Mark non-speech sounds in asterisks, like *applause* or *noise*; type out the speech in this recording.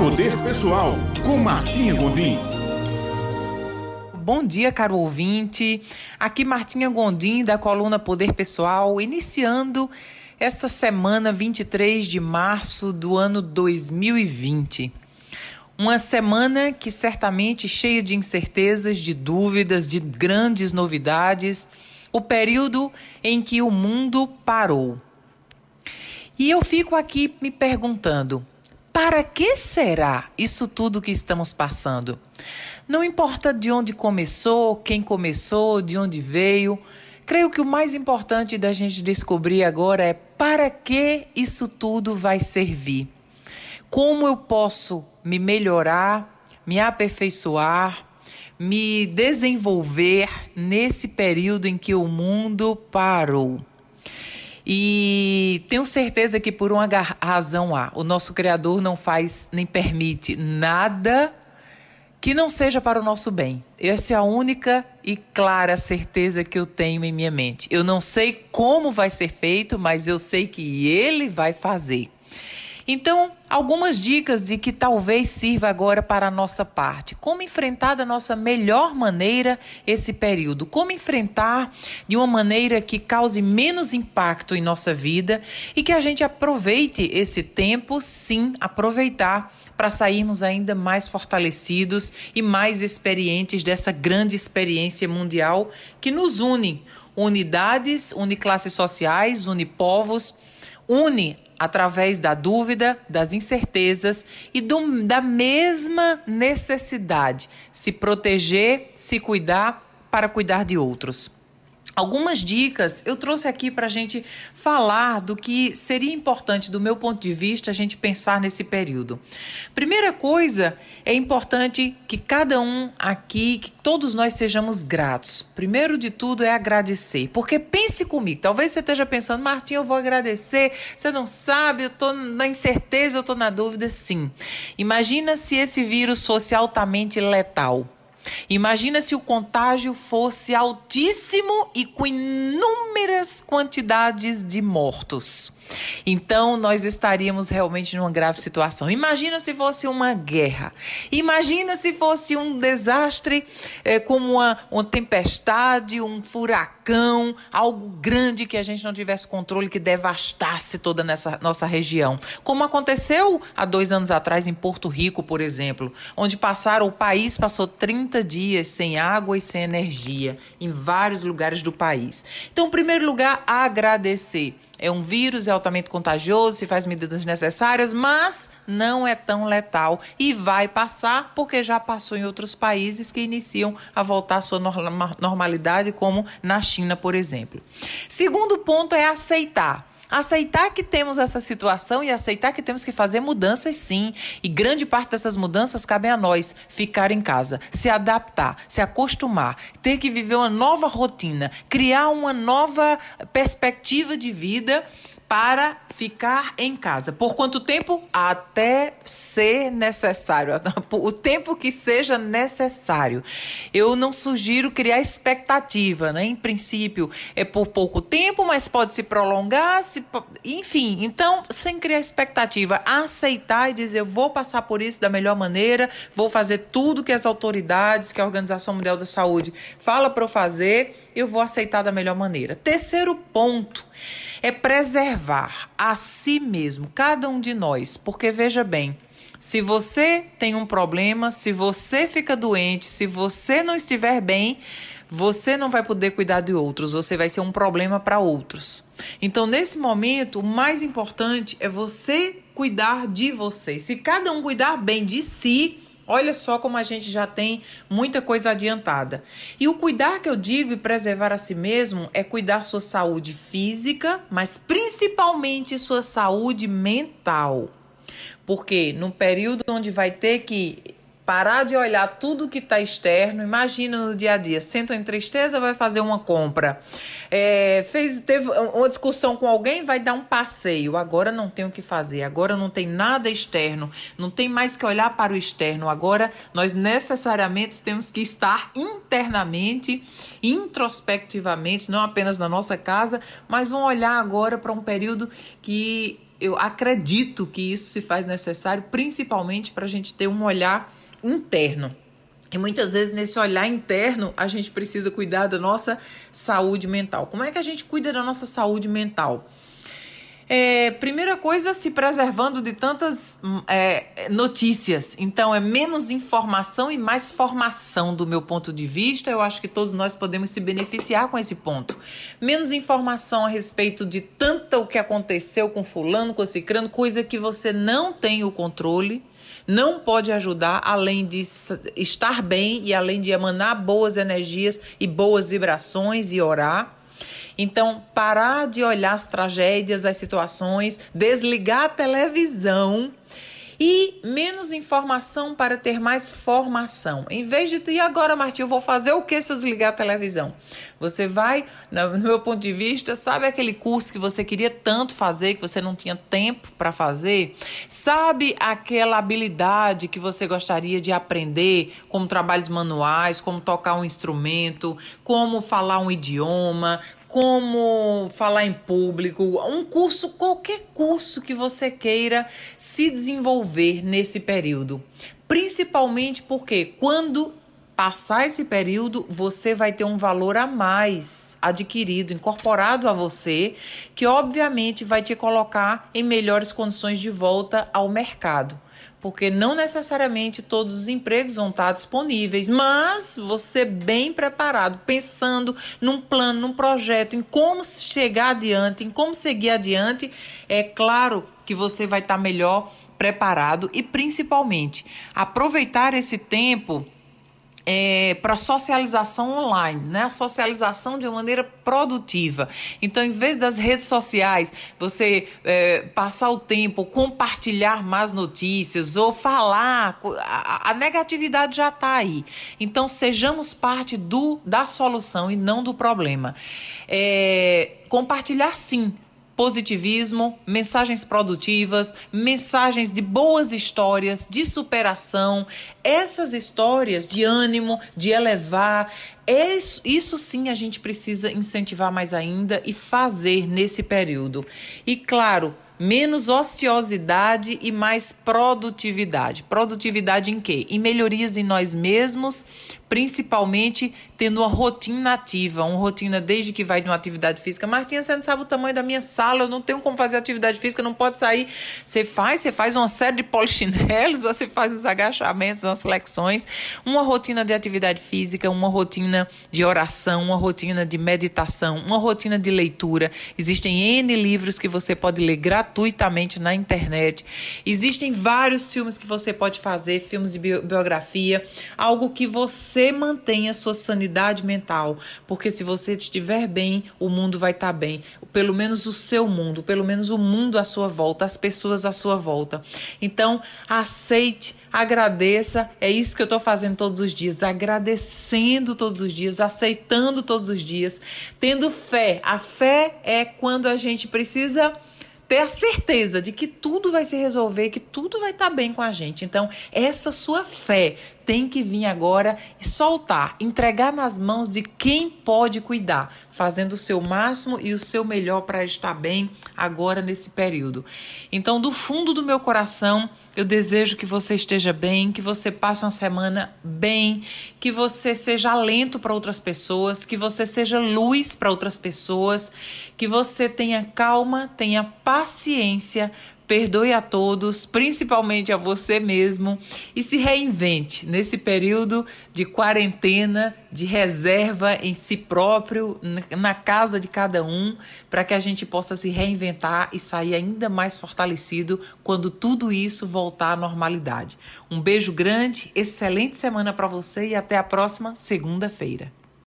Poder Pessoal, com Martinha Gondim. Bom dia, caro ouvinte. Aqui Martinha Gondim, da coluna Poder Pessoal, iniciando essa semana 23 de março do ano 2020. Uma semana que certamente cheia de incertezas, de dúvidas, de grandes novidades, o período em que o mundo parou. E eu fico aqui me perguntando: para que será isso tudo que estamos passando? Não importa de onde começou, quem começou, de onde veio. Creio que o mais importante da gente descobrir agora é para que isso tudo vai servir. Como eu posso me melhorar, me aperfeiçoar, me desenvolver nesse período em que o mundo parou. E tenho certeza que por uma razão há, o nosso Criador não faz nem permite nada que não seja para o nosso bem. Essa é a única e clara certeza que eu tenho em minha mente. Eu não sei como vai ser feito, mas eu sei que Ele vai fazer. Então, algumas dicas de que talvez sirva agora para a nossa parte. Como enfrentar da nossa melhor maneira esse período? Como enfrentar de uma maneira que cause menos impacto em nossa vida e que a gente aproveite esse tempo, sim, aproveitar para sairmos ainda mais fortalecidos e mais experientes dessa grande experiência mundial que nos une. Unidades, une classes sociais, une povos, une através da dúvida, das incertezas e do, da mesma necessidade se proteger, se cuidar para cuidar de outros. Algumas dicas eu trouxe aqui para a gente falar do que seria importante, do meu ponto de vista, a gente pensar nesse período. Primeira coisa, é importante que cada um aqui, que todos nós sejamos gratos. Primeiro de tudo é agradecer, porque pense comigo, talvez você esteja pensando, Martim, eu vou agradecer, você não sabe, eu estou na incerteza, eu estou na dúvida. Sim. Imagina se esse vírus fosse altamente letal. Imagina se o contágio fosse altíssimo e com inúmeras quantidades de mortos. Então nós estaríamos realmente numa grave situação. Imagina se fosse uma guerra. Imagina se fosse um desastre é, como uma, uma tempestade, um furacão, algo grande que a gente não tivesse controle, que devastasse toda nessa nossa região. Como aconteceu há dois anos atrás em Porto Rico, por exemplo, onde passaram, o país passou 30 dias sem água e sem energia em vários lugares do país. Então, em primeiro lugar, agradecer é um vírus, é altamente contagioso, se faz medidas necessárias, mas não é tão letal e vai passar porque já passou em outros países que iniciam a voltar à sua normalidade, como na China, por exemplo. Segundo ponto é aceitar. Aceitar que temos essa situação e aceitar que temos que fazer mudanças sim. E grande parte dessas mudanças cabe a nós ficar em casa, se adaptar, se acostumar, ter que viver uma nova rotina, criar uma nova perspectiva de vida para ficar em casa. Por quanto tempo? Até ser necessário. *laughs* O tempo que seja necessário. Eu não sugiro criar expectativa, né? Em princípio, é por pouco tempo, mas pode se prolongar, se... enfim. Então, sem criar expectativa, aceitar e dizer: eu vou passar por isso da melhor maneira, vou fazer tudo que as autoridades, que a Organização Mundial da Saúde fala para eu fazer, eu vou aceitar da melhor maneira. Terceiro ponto é preservar a si mesmo, cada um de nós, porque veja bem, se você tem um problema, se você fica doente, se você não estiver bem, você não vai poder cuidar de outros, você vai ser um problema para outros. Então, nesse momento, o mais importante é você cuidar de você. Se cada um cuidar bem de si, Olha só como a gente já tem muita coisa adiantada. E o cuidar que eu digo e preservar a si mesmo é cuidar sua saúde física, mas principalmente sua saúde mental. Porque no período onde vai ter que parar de olhar tudo que está externo. Imagina no dia a dia, senta em tristeza, vai fazer uma compra. É, fez, teve uma discussão com alguém, vai dar um passeio. Agora não tem o que fazer, agora não tem nada externo, não tem mais que olhar para o externo. Agora nós necessariamente temos que estar internamente, introspectivamente, não apenas na nossa casa, mas vamos olhar agora para um período que eu acredito que isso se faz necessário, principalmente para a gente ter um olhar interno. E muitas vezes nesse olhar interno a gente precisa cuidar da nossa saúde mental. Como é que a gente cuida da nossa saúde mental? É, primeira coisa, se preservando de tantas hum, é, notícias. Então, é menos informação e mais formação, do meu ponto de vista. Eu acho que todos nós podemos se beneficiar com esse ponto. Menos informação a respeito de tanto o que aconteceu com Fulano, com Cicrano, coisa que você não tem o controle não pode ajudar além de estar bem e além de emanar boas energias e boas vibrações e orar. Então, parar de olhar as tragédias, as situações, desligar a televisão e menos informação para ter mais formação. Em vez de, e agora, Martim, eu vou fazer o que se eu desligar a televisão? Você vai, no meu ponto de vista, sabe aquele curso que você queria tanto fazer, que você não tinha tempo para fazer? Sabe aquela habilidade que você gostaria de aprender, como trabalhos manuais, como tocar um instrumento, como falar um idioma, como falar em público, um curso, qualquer curso que você queira se desenvolver nesse período. Principalmente porque quando passar esse período, você vai ter um valor a mais adquirido, incorporado a você, que obviamente vai te colocar em melhores condições de volta ao mercado porque não necessariamente todos os empregos vão estar disponíveis, mas você bem preparado, pensando num plano, num projeto, em como chegar adiante, em como seguir adiante, é claro que você vai estar melhor preparado e principalmente aproveitar esse tempo é, para socialização online, né? A socialização de uma maneira produtiva. Então, em vez das redes sociais, você é, passar o tempo, compartilhar mais notícias ou falar, a, a negatividade já está aí. Então, sejamos parte do da solução e não do problema. É, compartilhar sim positivismo, mensagens produtivas, mensagens de boas histórias, de superação, essas histórias de ânimo, de elevar, isso sim a gente precisa incentivar mais ainda e fazer nesse período. E claro, menos ociosidade e mais produtividade. Produtividade em quê? Em melhorias em nós mesmos, principalmente tendo uma rotina ativa, uma rotina desde que vai de uma atividade física. Martinha, você não sabe o tamanho da minha sala, eu não tenho como fazer atividade física, não pode sair. Você faz, você faz uma série de polichinelos, *laughs* você faz os agachamentos, as flexões, uma rotina de atividade física, uma rotina de oração, uma rotina de meditação, uma rotina de leitura. Existem N livros que você pode ler gratuitamente na internet. Existem vários filmes que você pode fazer, filmes de biografia, algo que você mantenha sua sanidade mental, porque se você estiver bem, o mundo vai estar tá bem. Pelo menos o seu mundo, pelo menos o mundo à sua volta, as pessoas à sua volta. Então, aceite agradeça. É isso que eu estou fazendo todos os dias, agradecendo todos os dias, aceitando todos os dias, tendo fé. A fé é quando a gente precisa ter a certeza de que tudo vai se resolver, que tudo vai estar tá bem com a gente. Então, essa sua fé tem que vir agora e soltar, entregar nas mãos de quem pode cuidar, fazendo o seu máximo e o seu melhor para estar bem agora nesse período. Então, do fundo do meu coração, eu desejo que você esteja bem, que você passe uma semana bem, que você seja alento para outras pessoas, que você seja luz para outras pessoas, que você tenha calma, tenha paciência perdoe a todos, principalmente a você mesmo, e se reinvente nesse período de quarentena, de reserva em si próprio, na casa de cada um, para que a gente possa se reinventar e sair ainda mais fortalecido quando tudo isso voltar à normalidade. Um beijo grande, excelente semana para você e até a próxima segunda-feira.